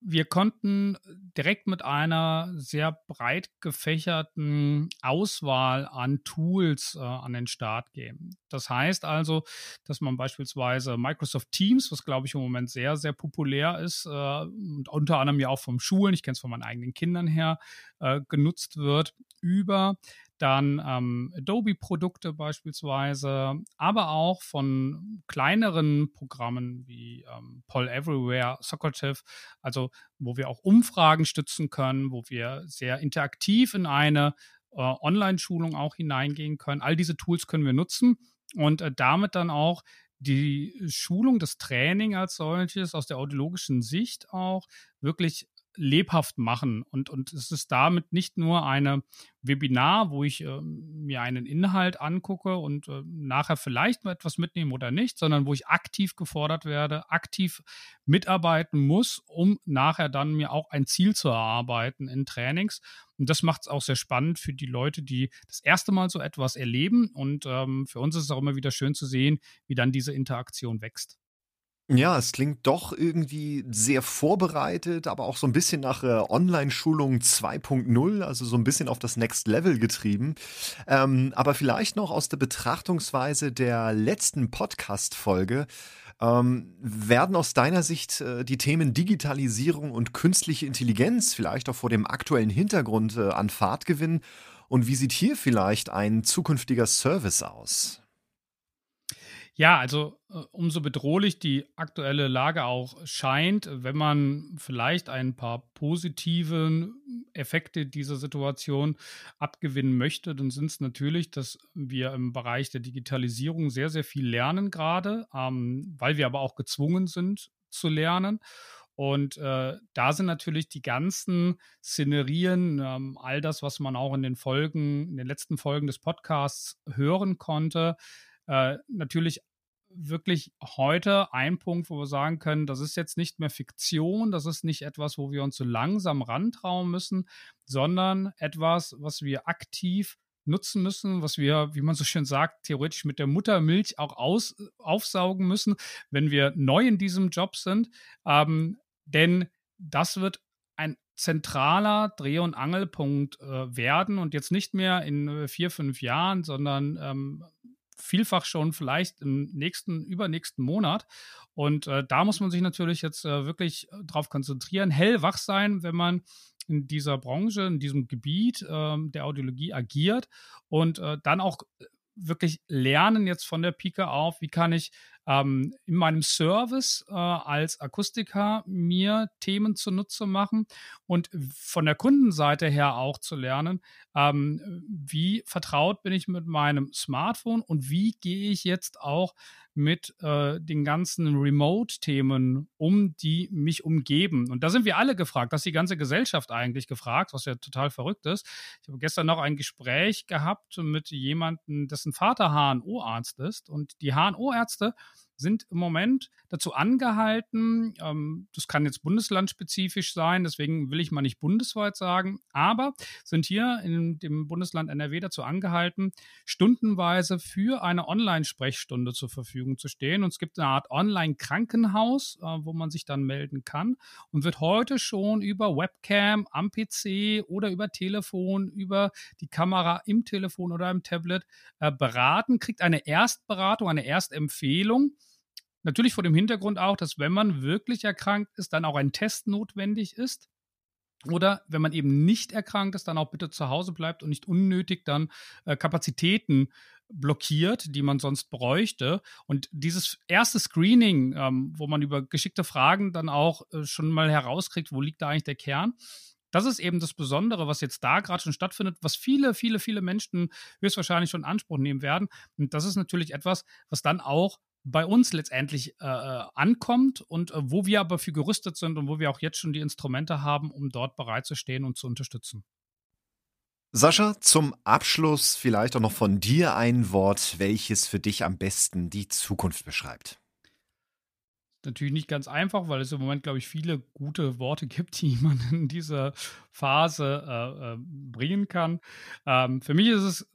wir konnten direkt mit einer sehr breit gefächerten Auswahl an Tools äh, an den Start gehen. Das heißt also, dass man beispielsweise Microsoft Teams, was glaube ich im Moment sehr, sehr populär ist äh, und unter anderem ja auch vom Schulen, ich kenne es von meinen eigenen Kindern her, äh, genutzt wird, über dann ähm, Adobe-Produkte beispielsweise, aber auch von kleineren Programmen wie ähm, Poll Everywhere, Socrative, also wo wir auch Umfragen stützen können, wo wir sehr interaktiv in eine äh, Online-Schulung auch hineingehen können. All diese Tools können wir nutzen und äh, damit dann auch die Schulung, das Training als solches aus der audiologischen Sicht auch wirklich lebhaft machen. Und, und es ist damit nicht nur eine Webinar, wo ich äh, mir einen Inhalt angucke und äh, nachher vielleicht mal etwas mitnehme oder nicht, sondern wo ich aktiv gefordert werde, aktiv mitarbeiten muss, um nachher dann mir auch ein Ziel zu erarbeiten in Trainings. Und das macht es auch sehr spannend für die Leute, die das erste Mal so etwas erleben. Und ähm, für uns ist es auch immer wieder schön zu sehen, wie dann diese Interaktion wächst. Ja, es klingt doch irgendwie sehr vorbereitet, aber auch so ein bisschen nach äh, Online-Schulung 2.0, also so ein bisschen auf das Next Level getrieben. Ähm, aber vielleicht noch aus der Betrachtungsweise der letzten Podcast-Folge. Ähm, werden aus deiner Sicht äh, die Themen Digitalisierung und künstliche Intelligenz vielleicht auch vor dem aktuellen Hintergrund äh, an Fahrt gewinnen? Und wie sieht hier vielleicht ein zukünftiger Service aus? Ja, also äh, umso bedrohlich die aktuelle Lage auch scheint, wenn man vielleicht ein paar positive Effekte dieser Situation abgewinnen möchte, dann sind es natürlich, dass wir im Bereich der Digitalisierung sehr, sehr viel lernen gerade, ähm, weil wir aber auch gezwungen sind zu lernen. Und äh, da sind natürlich die ganzen Szenerien, ähm, all das, was man auch in den Folgen, in den letzten Folgen des Podcasts hören konnte, äh, natürlich wirklich heute ein Punkt, wo wir sagen können, das ist jetzt nicht mehr Fiktion, das ist nicht etwas, wo wir uns so langsam rantrauen müssen, sondern etwas, was wir aktiv nutzen müssen, was wir, wie man so schön sagt, theoretisch mit der Muttermilch auch aus, aufsaugen müssen, wenn wir neu in diesem Job sind. Ähm, denn das wird ein zentraler Dreh- und Angelpunkt äh, werden und jetzt nicht mehr in äh, vier, fünf Jahren, sondern ähm, vielfach schon vielleicht im nächsten, übernächsten Monat. Und äh, da muss man sich natürlich jetzt äh, wirklich äh, darauf konzentrieren, hellwach sein, wenn man in dieser Branche, in diesem Gebiet äh, der Audiologie agiert und äh, dann auch äh, wirklich lernen jetzt von der Pike auf, wie kann ich ähm, in meinem Service äh, als Akustiker mir Themen zunutze machen und von der Kundenseite her auch zu lernen, ähm, wie vertraut bin ich mit meinem Smartphone und wie gehe ich jetzt auch mit äh, den ganzen Remote-Themen um, die mich umgeben. Und da sind wir alle gefragt, das ist die ganze Gesellschaft eigentlich gefragt, was ja total verrückt ist. Ich habe gestern noch ein Gespräch gehabt mit jemandem, dessen Vater HNO-Arzt ist. Und die HNO-Ärzte sind im Moment dazu angehalten, ähm, das kann jetzt bundeslandspezifisch sein, deswegen will ich mal nicht bundesweit sagen, aber sind hier in dem Bundesland NRW dazu angehalten, stundenweise für eine Online-Sprechstunde zur Verfügung zu stehen. Und es gibt eine Art Online-Krankenhaus, äh, wo man sich dann melden kann und wird heute schon über Webcam am PC oder über Telefon, über die Kamera im Telefon oder im Tablet äh, beraten, kriegt eine Erstberatung, eine Erstempfehlung Natürlich vor dem Hintergrund auch, dass wenn man wirklich erkrankt ist, dann auch ein Test notwendig ist. Oder wenn man eben nicht erkrankt ist, dann auch bitte zu Hause bleibt und nicht unnötig dann äh, Kapazitäten blockiert, die man sonst bräuchte. Und dieses erste Screening, ähm, wo man über geschickte Fragen dann auch äh, schon mal herauskriegt, wo liegt da eigentlich der Kern, das ist eben das Besondere, was jetzt da gerade schon stattfindet, was viele, viele, viele Menschen höchstwahrscheinlich schon in Anspruch nehmen werden. Und das ist natürlich etwas, was dann auch bei uns letztendlich äh, äh, ankommt und äh, wo wir aber für gerüstet sind und wo wir auch jetzt schon die Instrumente haben, um dort bereit zu stehen und zu unterstützen. Sascha, zum Abschluss vielleicht auch noch von dir ein Wort, welches für dich am besten die Zukunft beschreibt. Natürlich nicht ganz einfach, weil es im Moment, glaube ich, viele gute Worte gibt, die man in dieser Phase äh, äh, bringen kann. Ähm, für mich ist es,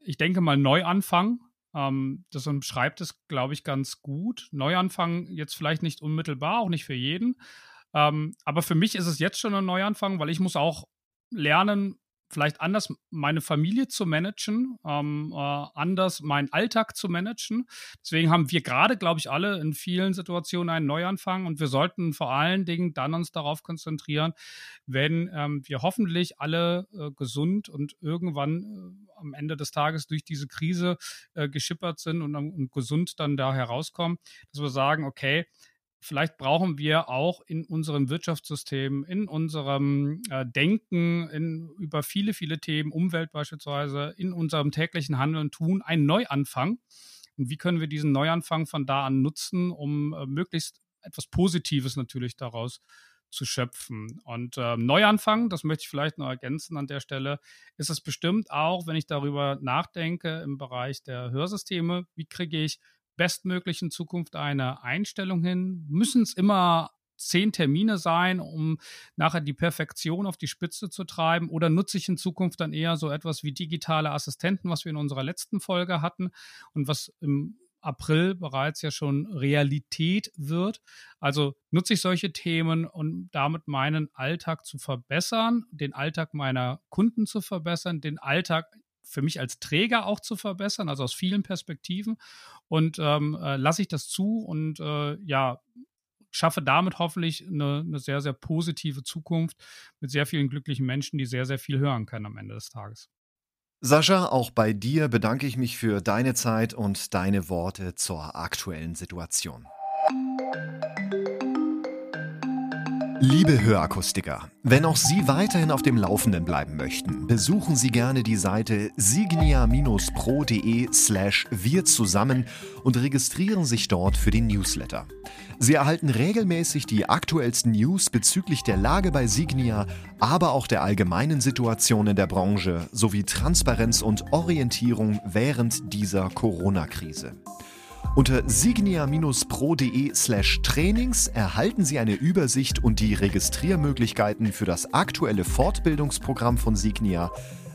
ich denke mal, Neuanfang. Ähm, das beschreibt es, glaube ich, ganz gut. Neuanfang jetzt vielleicht nicht unmittelbar, auch nicht für jeden. Ähm, aber für mich ist es jetzt schon ein Neuanfang, weil ich muss auch lernen, vielleicht anders meine Familie zu managen, ähm, äh, anders meinen Alltag zu managen. Deswegen haben wir gerade, glaube ich, alle in vielen Situationen einen Neuanfang und wir sollten vor allen Dingen dann uns darauf konzentrieren, wenn ähm, wir hoffentlich alle äh, gesund und irgendwann äh, am Ende des Tages durch diese Krise äh, geschippert sind und, und gesund dann da herauskommen, dass wir sagen, okay, vielleicht brauchen wir auch in unserem Wirtschaftssystem, in unserem äh, Denken in, über viele, viele Themen, Umwelt beispielsweise, in unserem täglichen Handeln tun, einen Neuanfang. Und wie können wir diesen Neuanfang von da an nutzen, um äh, möglichst etwas Positives natürlich daraus zu schöpfen. Und äh, Neuanfang, das möchte ich vielleicht noch ergänzen an der Stelle, ist es bestimmt auch, wenn ich darüber nachdenke im Bereich der Hörsysteme, wie kriege ich bestmöglich in Zukunft eine Einstellung hin? Müssen es immer zehn Termine sein, um nachher die Perfektion auf die Spitze zu treiben? Oder nutze ich in Zukunft dann eher so etwas wie digitale Assistenten, was wir in unserer letzten Folge hatten und was im April bereits ja schon Realität wird. Also nutze ich solche Themen, um damit meinen Alltag zu verbessern, den Alltag meiner Kunden zu verbessern, den Alltag für mich als Träger auch zu verbessern, also aus vielen Perspektiven. Und ähm, äh, lasse ich das zu und äh, ja, schaffe damit hoffentlich eine, eine, sehr, sehr positive Zukunft mit sehr vielen glücklichen Menschen, die sehr, sehr viel hören können am Ende des Tages. Sascha, auch bei dir bedanke ich mich für deine Zeit und deine Worte zur aktuellen Situation. Liebe Hörakustiker, wenn auch Sie weiterhin auf dem Laufenden bleiben möchten, besuchen Sie gerne die Seite signia-pro.de slash wir zusammen und registrieren sich dort für den Newsletter. Sie erhalten regelmäßig die aktuellsten News bezüglich der Lage bei Signia, aber auch der allgemeinen Situation in der Branche sowie Transparenz und Orientierung während dieser Corona-Krise. Unter signia-pro.de slash Trainings erhalten Sie eine Übersicht und die Registriermöglichkeiten für das aktuelle Fortbildungsprogramm von Signia,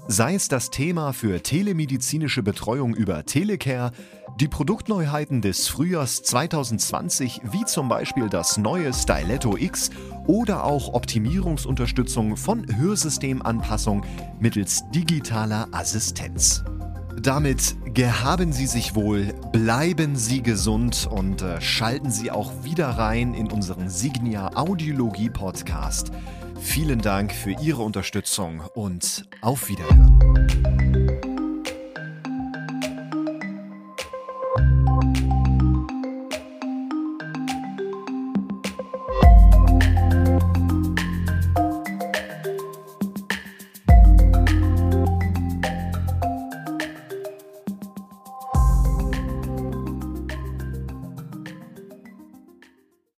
sei es das Thema für telemedizinische Betreuung über Telecare, die Produktneuheiten des Frühjahrs 2020 wie zum Beispiel das neue Styletto X oder auch Optimierungsunterstützung von Hörsystemanpassung mittels digitaler Assistenz. Damit gehaben Sie sich wohl, bleiben Sie gesund und äh, schalten Sie auch wieder rein in unseren Signia Audiologie Podcast. Vielen Dank für Ihre Unterstützung und auf Wiederhören.